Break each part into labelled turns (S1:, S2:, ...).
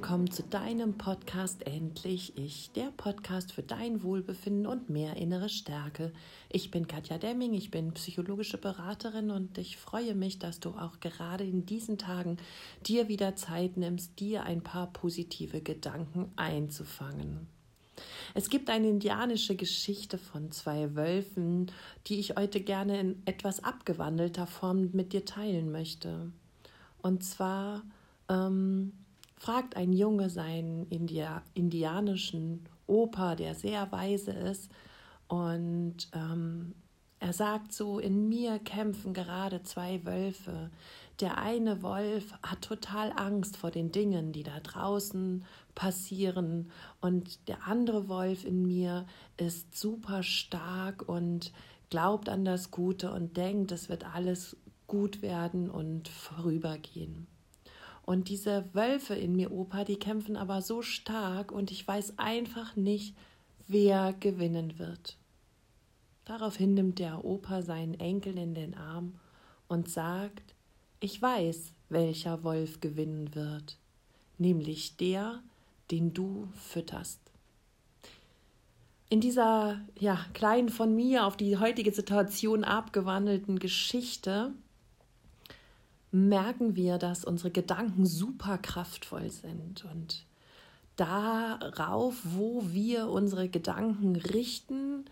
S1: willkommen zu deinem Podcast Endlich Ich, der Podcast für dein Wohlbefinden und mehr innere Stärke. Ich bin Katja Demming, ich bin psychologische Beraterin und ich freue mich, dass du auch gerade in diesen Tagen dir wieder Zeit nimmst, dir ein paar positive Gedanken einzufangen. Es gibt eine indianische Geschichte von zwei Wölfen, die ich heute gerne in etwas abgewandelter Form mit dir teilen möchte. Und zwar ähm, fragt ein Junge seinen India indianischen Opa, der sehr weise ist, und ähm, er sagt so, in mir kämpfen gerade zwei Wölfe. Der eine Wolf hat total Angst vor den Dingen, die da draußen passieren. Und der andere Wolf in mir ist super stark und glaubt an das Gute und denkt, es wird alles gut werden und vorübergehen. Und diese Wölfe in mir, Opa, die kämpfen aber so stark und ich weiß einfach nicht, wer gewinnen wird. Daraufhin nimmt der Opa seinen Enkel in den Arm und sagt, ich weiß, welcher Wolf gewinnen wird, nämlich der, den du fütterst. In dieser ja, kleinen von mir auf die heutige Situation abgewandelten Geschichte merken wir, dass unsere Gedanken super kraftvoll sind und darauf, wo wir unsere Gedanken richten,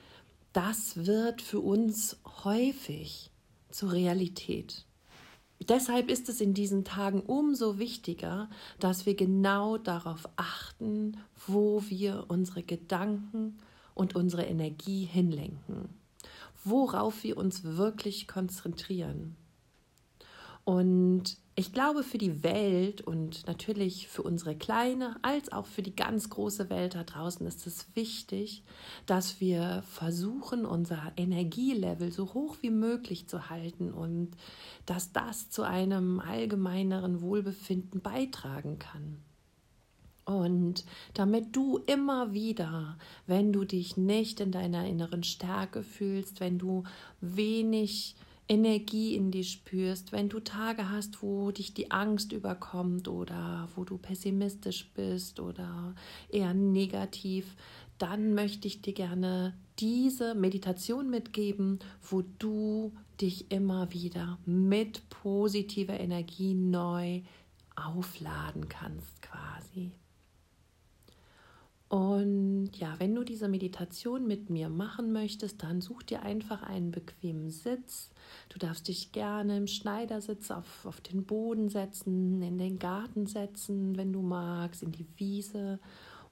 S1: das wird für uns häufig zur Realität. Deshalb ist es in diesen Tagen umso wichtiger, dass wir genau darauf achten, wo wir unsere Gedanken und unsere Energie hinlenken, worauf wir uns wirklich konzentrieren. Und ich glaube, für die Welt und natürlich für unsere kleine als auch für die ganz große Welt da draußen ist es wichtig, dass wir versuchen, unser Energielevel so hoch wie möglich zu halten und dass das zu einem allgemeineren Wohlbefinden beitragen kann. Und damit du immer wieder, wenn du dich nicht in deiner inneren Stärke fühlst, wenn du wenig Energie in dir spürst, wenn du Tage hast, wo dich die Angst überkommt oder wo du pessimistisch bist oder eher negativ, dann möchte ich dir gerne diese Meditation mitgeben, wo du dich immer wieder mit positiver Energie neu aufladen kannst quasi. Und ja, wenn du diese Meditation mit mir machen möchtest, dann such dir einfach einen bequemen Sitz. Du darfst dich gerne im Schneidersitz auf, auf den Boden setzen, in den Garten setzen, wenn du magst, in die Wiese.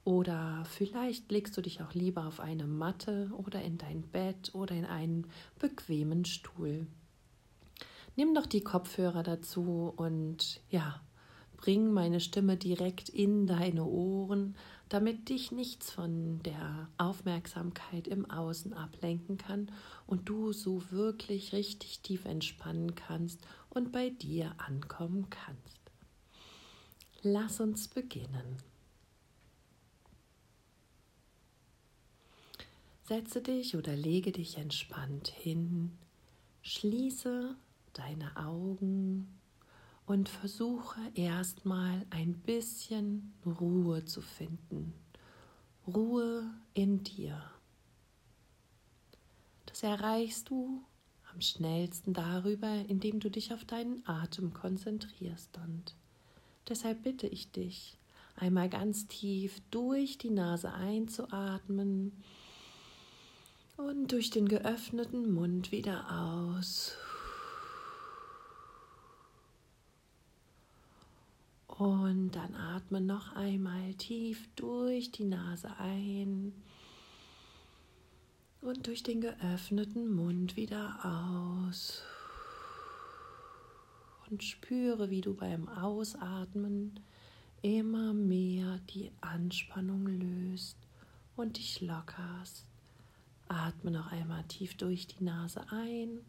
S1: Oder vielleicht legst du dich auch lieber auf eine Matte oder in dein Bett oder in einen bequemen Stuhl. Nimm doch die Kopfhörer dazu und ja, bring meine Stimme direkt in deine Ohren damit dich nichts von der Aufmerksamkeit im Außen ablenken kann und du so wirklich richtig tief entspannen kannst und bei dir ankommen kannst. Lass uns beginnen. Setze dich oder lege dich entspannt hin, schließe deine Augen und versuche erstmal ein bisschen Ruhe zu finden. Ruhe in dir. Das erreichst du am schnellsten darüber, indem du dich auf deinen Atem konzentrierst. Und deshalb bitte ich dich, einmal ganz tief durch die Nase einzuatmen und durch den geöffneten Mund wieder aus. Und dann atme noch einmal tief durch die Nase ein und durch den geöffneten Mund wieder aus. Und spüre, wie du beim Ausatmen immer mehr die Anspannung löst und dich lockerst. Atme noch einmal tief durch die Nase ein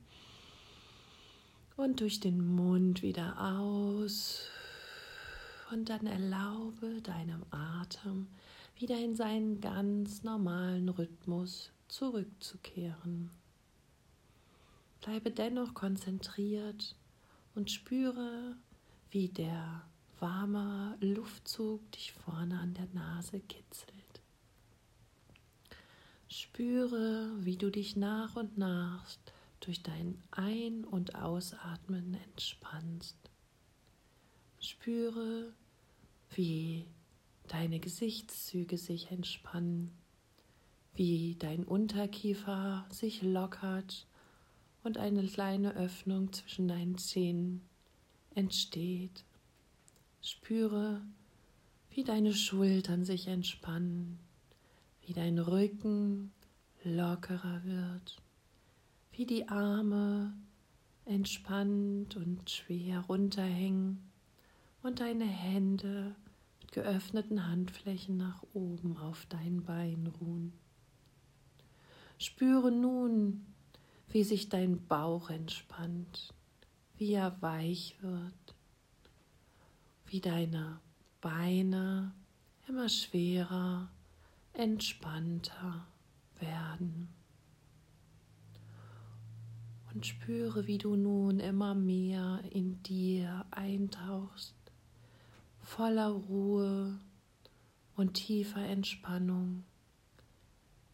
S1: und durch den Mund wieder aus. Und dann erlaube deinem Atem wieder in seinen ganz normalen Rhythmus zurückzukehren. Bleibe dennoch konzentriert und spüre, wie der warmer Luftzug dich vorne an der Nase kitzelt. Spüre, wie du dich nach und nach durch dein Ein- und Ausatmen entspannst. Spüre, wie deine Gesichtszüge sich entspannen, wie dein Unterkiefer sich lockert und eine kleine Öffnung zwischen deinen Zähnen entsteht. Spüre, wie deine Schultern sich entspannen, wie dein Rücken lockerer wird, wie die Arme entspannt und schwer runterhängen und deine Hände mit geöffneten Handflächen nach oben auf dein Bein ruhen. Spüre nun, wie sich dein Bauch entspannt, wie er weich wird, wie deine Beine immer schwerer, entspannter werden. Und spüre, wie du nun immer mehr in dir eintauchst, voller Ruhe und tiefer Entspannung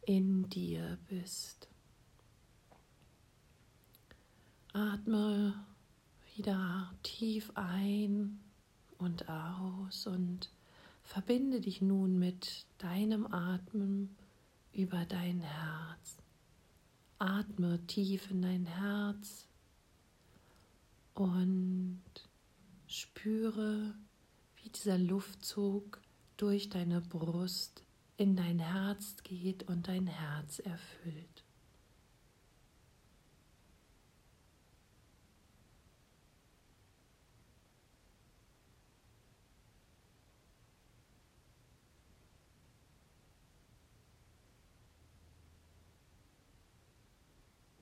S1: in dir bist. Atme wieder tief ein und aus und verbinde dich nun mit deinem Atmen über dein Herz. Atme tief in dein Herz und spüre, dieser Luftzug durch deine Brust in dein Herz geht und dein Herz erfüllt.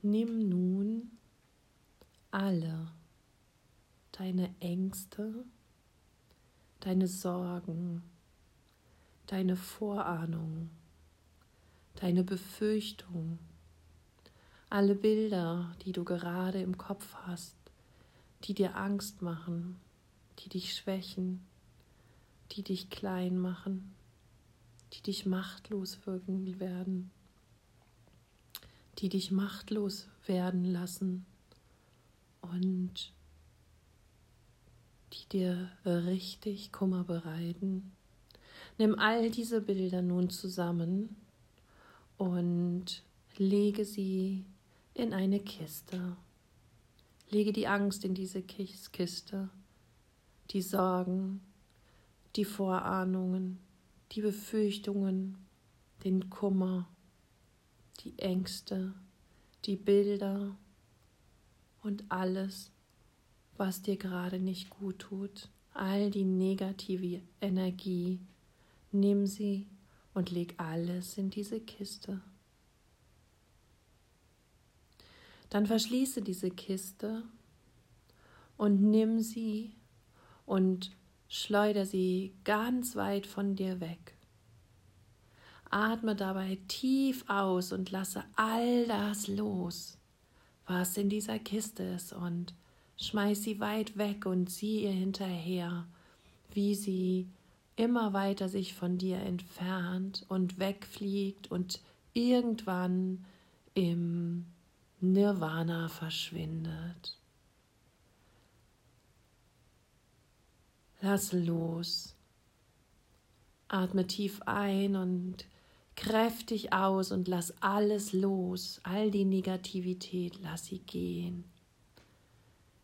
S1: Nimm nun alle deine Ängste, deine Sorgen, deine Vorahnung, deine Befürchtung, alle Bilder, die du gerade im Kopf hast, die dir Angst machen, die dich schwächen, die dich klein machen, die dich machtlos wirken werden die dich machtlos werden lassen. Und die dir richtig Kummer bereiten. Nimm all diese Bilder nun zusammen und lege sie in eine Kiste. Lege die Angst in diese Kiste, die Sorgen, die Vorahnungen, die Befürchtungen, den Kummer die Ängste, die Bilder und alles, was dir gerade nicht gut tut, all die negative Energie, nimm sie und leg alles in diese Kiste. Dann verschließe diese Kiste und nimm sie und schleuder sie ganz weit von dir weg. Atme dabei tief aus und lasse all das los, was in dieser Kiste ist und schmeiß sie weit weg und sieh ihr hinterher, wie sie immer weiter sich von dir entfernt und wegfliegt und irgendwann im Nirvana verschwindet. Lass los. Atme tief ein und kräftig aus und lass alles los, all die Negativität, lass sie gehen.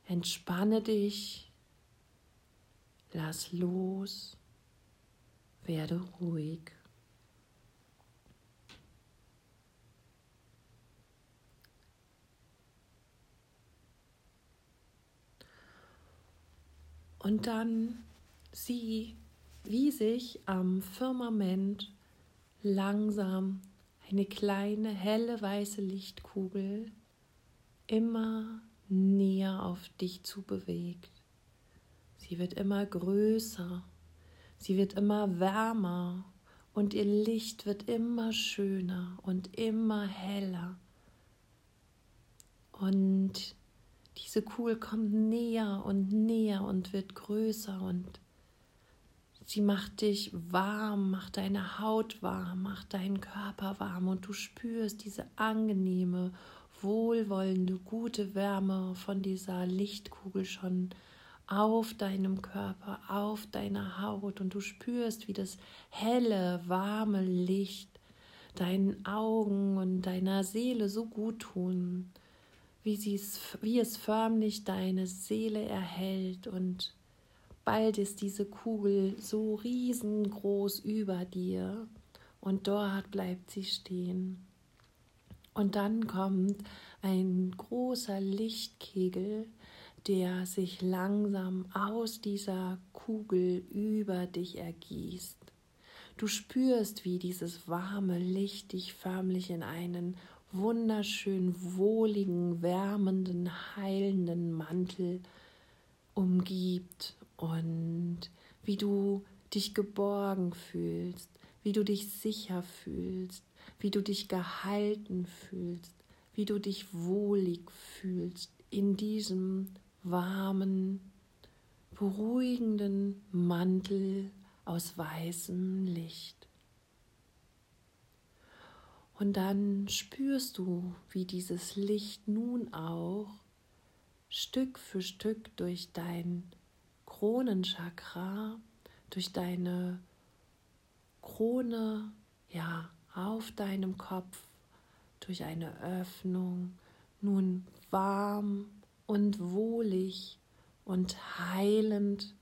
S1: Entspanne dich, lass los, werde ruhig. Und dann sieh, wie sich am Firmament langsam eine kleine helle weiße Lichtkugel immer näher auf dich zu bewegt. Sie wird immer größer, sie wird immer wärmer und ihr Licht wird immer schöner und immer heller. Und diese Kugel kommt näher und näher und wird größer und Sie macht dich warm, macht deine Haut warm, macht deinen Körper warm und du spürst diese angenehme, wohlwollende, gute Wärme von dieser Lichtkugel schon auf deinem Körper, auf deiner Haut. Und du spürst, wie das helle, warme Licht deinen Augen und deiner Seele so gut tun, wie, wie es förmlich deine Seele erhält. Und bald ist diese Kugel so riesengroß über dir. Und dort bleibt sie stehen. Und dann kommt ein großer Lichtkegel, der sich langsam aus dieser Kugel über dich ergießt. Du spürst, wie dieses warme Licht dich förmlich in einen wunderschön wohligen, wärmenden, heilenden Mantel umgibt und wie du dich geborgen fühlst, wie du dich sicher fühlst, wie du dich gehalten fühlst, wie du dich wohlig fühlst in diesem warmen, beruhigenden Mantel aus weißem Licht. Und dann spürst du, wie dieses Licht nun auch Stück für Stück durch dein Kronenchakra, durch deine Krone, ja, auf deinem Kopf, durch eine Öffnung, nun warm und wohlig und heilend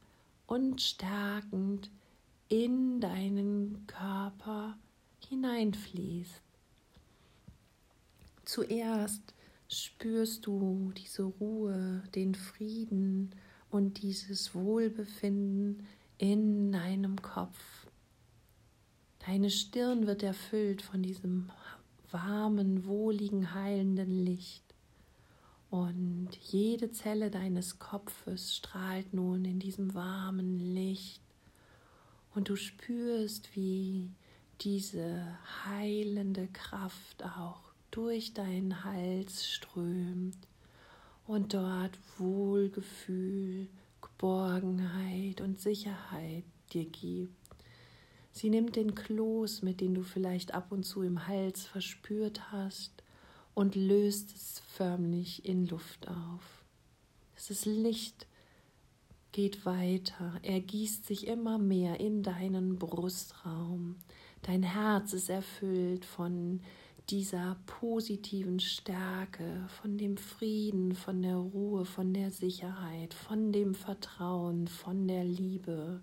S1: und stärkend in deinen Körper hineinfließt. Zuerst spürst du diese Ruhe, den Frieden und dieses Wohlbefinden in deinem Kopf. Deine Stirn wird erfüllt von diesem warmen, wohligen, heilenden Licht. Und jede Zelle deines Kopfes strahlt nun in diesem warmen Licht. Und du spürst, wie diese heilende Kraft auch durch deinen Hals strömt und dort Wohlgefühl, Geborgenheit und Sicherheit dir gibt. Sie nimmt den Kloß, mit dem du vielleicht ab und zu im Hals verspürt hast, und löst es förmlich in Luft auf. Das Licht geht weiter, ergießt sich immer mehr in deinen Brustraum. Dein Herz ist erfüllt von dieser positiven Stärke, von dem Frieden, von der Ruhe, von der Sicherheit, von dem Vertrauen, von der Liebe.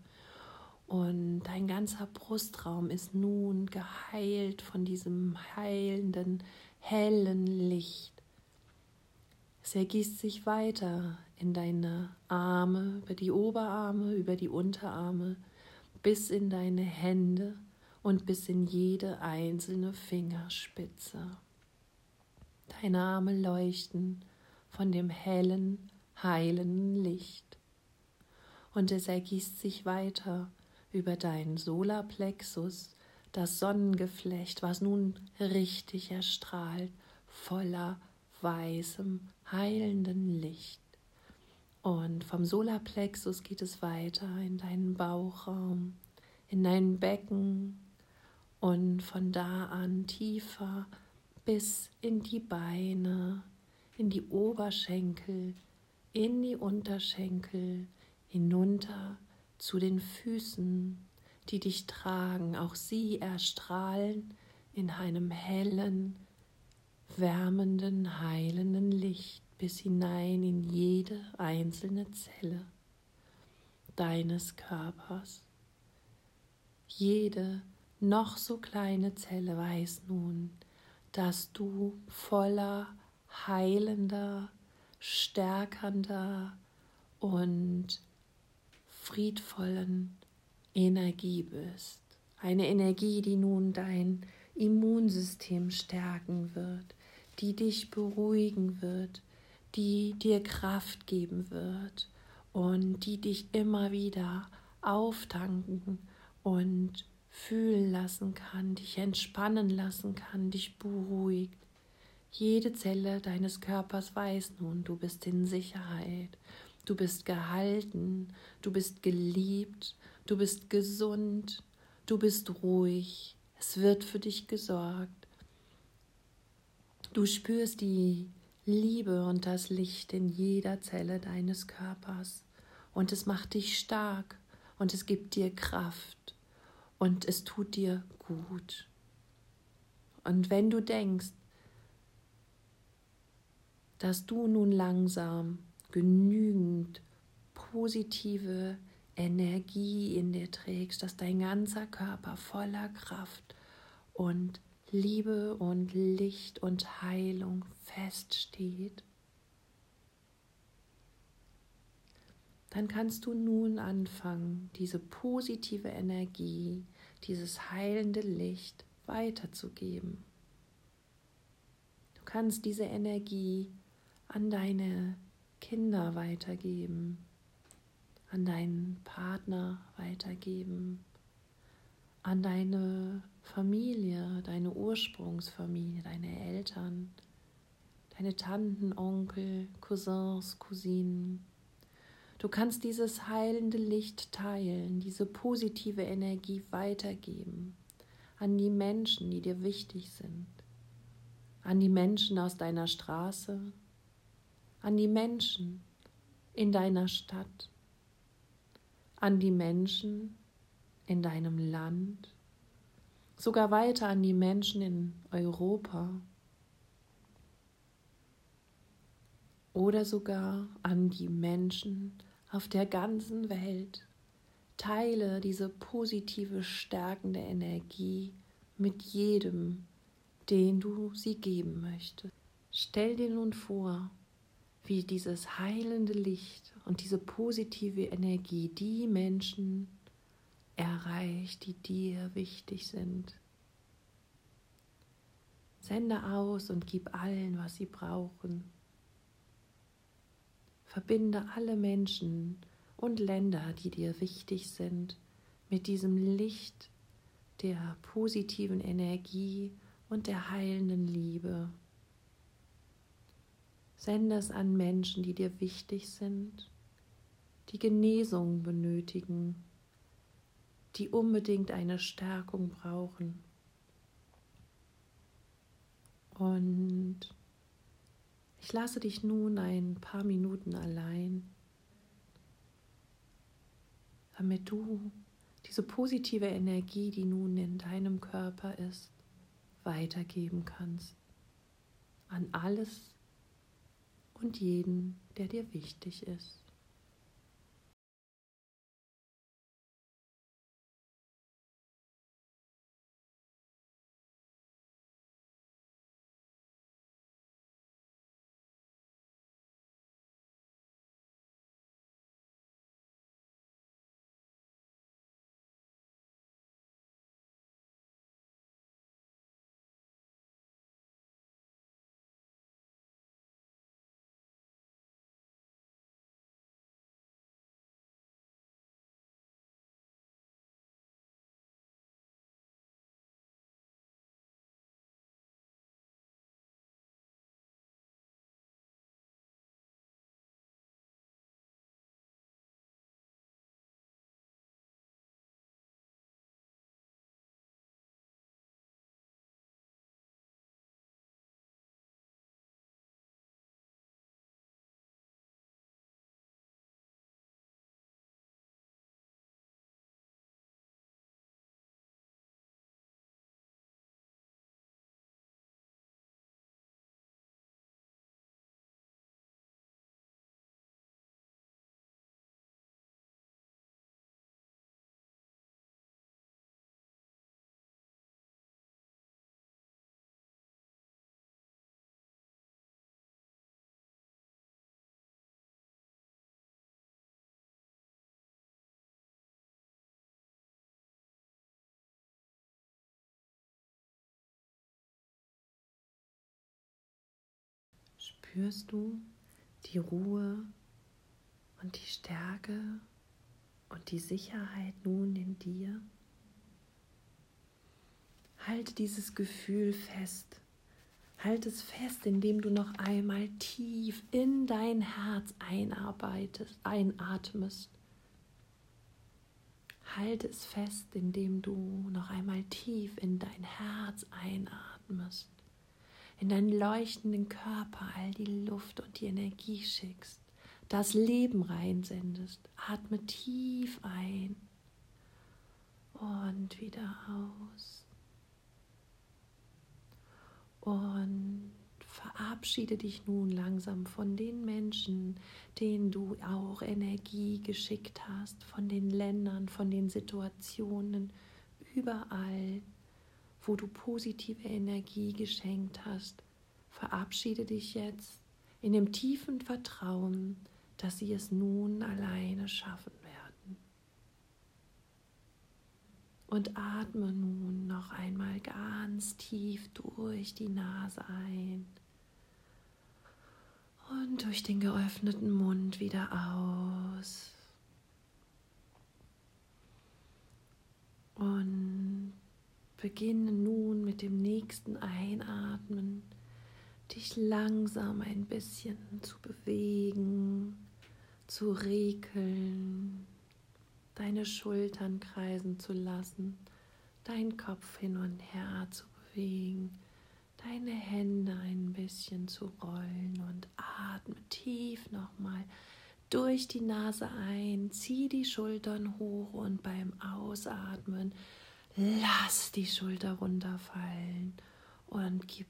S1: Und dein ganzer Brustraum ist nun geheilt von diesem heilenden, hellen Licht. Es ergießt sich weiter in deine Arme, über die Oberarme, über die Unterarme, bis in deine Hände und bis in jede einzelne Fingerspitze. Deine Arme leuchten von dem hellen, heilenden Licht. Und es ergießt sich weiter über deinen Solarplexus das Sonnengeflecht, was nun richtig erstrahlt, voller weißem, heilenden Licht. Und vom Solarplexus geht es weiter in deinen Bauchraum, in dein Becken und von da an tiefer bis in die Beine, in die Oberschenkel, in die Unterschenkel, hinunter zu den Füßen, die dich tragen, auch sie erstrahlen in einem hellen, wärmenden, heilenden Licht bis hinein in jede einzelne Zelle deines Körpers. Jede noch so kleine Zelle weiß nun, dass du voller heilender, stärkender und friedvollen Energie bist. Eine Energie, die nun dein Immunsystem stärken wird, die dich beruhigen wird, die dir Kraft geben wird und die dich immer wieder auftanken und fühlen lassen kann, dich entspannen lassen kann, dich beruhigt. Jede Zelle deines Körpers weiß nun, du bist in Sicherheit, du bist gehalten, du bist geliebt, Du bist gesund, du bist ruhig, es wird für dich gesorgt. Du spürst die Liebe und das Licht in jeder Zelle deines Körpers und es macht dich stark und es gibt dir Kraft und es tut dir gut. Und wenn du denkst, dass du nun langsam genügend positive Energie in dir trägst, dass dein ganzer Körper voller Kraft und Liebe und Licht und Heilung feststeht, dann kannst du nun anfangen, diese positive Energie, dieses heilende Licht weiterzugeben. Du kannst diese Energie an deine Kinder weitergeben, an deinen Partner weitergeben, an deine Familie, deine Ursprungsfamilie, deine Eltern, deine Tanten, Onkel, Cousins, Cousinen. Du kannst dieses heilende Licht teilen, diese positive Energie weitergeben an die Menschen, die dir wichtig sind, an die Menschen aus deiner Straße, an die Menschen in deiner Stadt, an die Menschen in deinem Land, sogar weiter an die Menschen in Europa oder sogar an die Menschen auf der ganzen Welt. Teile diese positive, stärkende Energie mit jedem, den du sie geben möchtest. Stell dir nun vor, wie dieses heilende Licht und diese positive Energie die Menschen erreicht, die dir wichtig sind. Sende aus und gib allen, was sie brauchen. Verbinde alle Menschen und Länder, die dir wichtig sind, mit diesem Licht der positiven Energie und der heilenden Liebe. Sende es an Menschen, die dir wichtig sind, die Genesung benötigen, die unbedingt eine Stärkung brauchen. Und ich lasse dich nun ein paar Minuten allein, damit du diese positive Energie, die nun in deinem Körper ist, weitergeben kannst an alles, und jeden, der dir wichtig ist. Spürst du die Ruhe und die Stärke und die Sicherheit nun in dir? Halte dieses Gefühl fest. Halt es fest, indem du noch einmal tief in dein Herz einarbeitest, einatmest. Halte es fest, indem du noch einmal tief in dein Herz einatmest, in deinen leuchtenden Körper all die Luft und die Energie schickst, das Leben reinsendest. Atme tief ein und wieder aus. Und verabschiede dich nun langsam von den Menschen, denen du auch Energie geschickt hast, von den Ländern, von den Situationen, überall, wo du positive Energie geschenkt hast. Verabschiede dich jetzt in dem tiefen Vertrauen, dass sie es nun alleine schaffen werden. Und atme nun noch einmal ganz tief durch die Nase ein und durch den geöffneten Mund wieder aus. Und beginne nun mit dem nächsten Einatmen, dich langsam ein bisschen zu bewegen, zu regeln, deine Schultern kreisen zu lassen, deinen Kopf hin und her zu bewegen deine Hände ein bisschen zu rollen und atme tief nochmal durch die Nase ein, zieh die Schultern hoch und beim Ausatmen lass die Schulter runterfallen und gib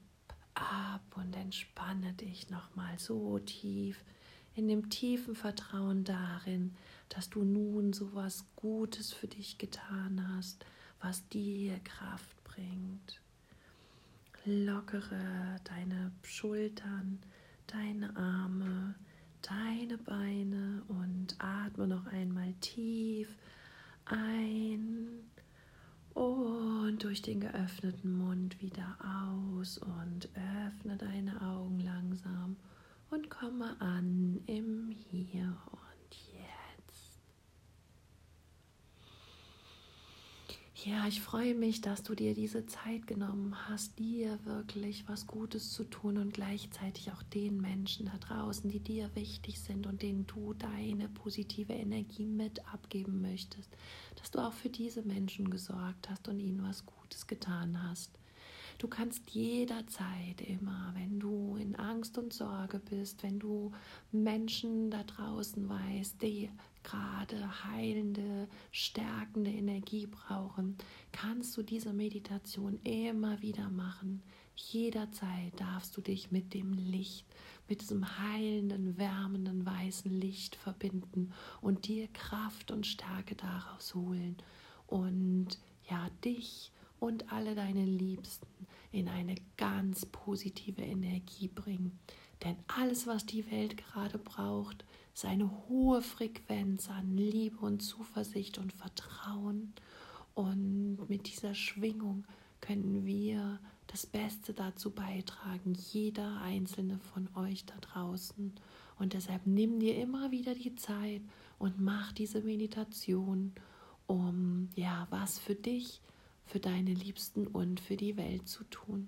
S1: ab und entspanne dich nochmal so tief in dem tiefen Vertrauen darin, dass du nun so was Gutes für dich getan hast, was dir Kraft bringt. Lockere deine Schultern, deine Arme, deine Beine und atme noch einmal tief ein und durch den geöffneten Mund wieder aus und öffne deine Augen langsam und komme an im Hier Ja, ich freue mich, dass du dir diese Zeit genommen hast, dir wirklich was Gutes zu tun und gleichzeitig auch den Menschen da draußen, die dir wichtig sind und denen du deine positive Energie mit abgeben möchtest, dass du auch für diese Menschen gesorgt hast und ihnen was Gutes getan hast. Du kannst jederzeit immer, wenn du in Angst und Sorge bist, wenn du Menschen da draußen weißt, die gerade heilende, stärkende Energie brauchen, kannst du diese Meditation immer wieder machen. Jederzeit darfst du dich mit dem Licht, mit diesem heilenden, wärmenden, weißen Licht verbinden und dir Kraft und Stärke daraus holen und ja, dich und alle deine Liebsten in eine ganz positive Energie bringen. Denn alles, was die Welt gerade braucht, ist eine hohe Frequenz an Liebe und Zuversicht und Vertrauen. Und mit dieser Schwingung können wir das Beste dazu beitragen, jeder einzelne von euch da draußen. Und deshalb nimm dir immer wieder die Zeit und mach diese Meditation, um ja was für dich für deine Liebsten und für die Welt zu tun.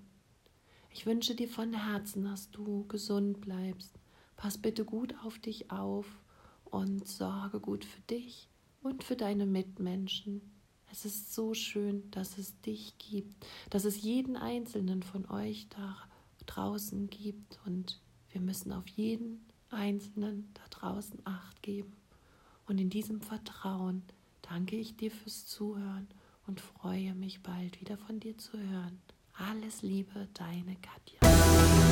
S1: Ich wünsche dir von Herzen, dass du gesund bleibst. Pass bitte gut auf dich auf und sorge gut für dich und für deine Mitmenschen. Es ist so schön, dass es dich gibt, dass es jeden einzelnen von euch da draußen gibt und wir müssen auf jeden einzelnen da draußen acht geben. Und in diesem Vertrauen danke ich dir fürs Zuhören und freue mich bald wieder von dir zu hören. Alles Liebe, deine Katja.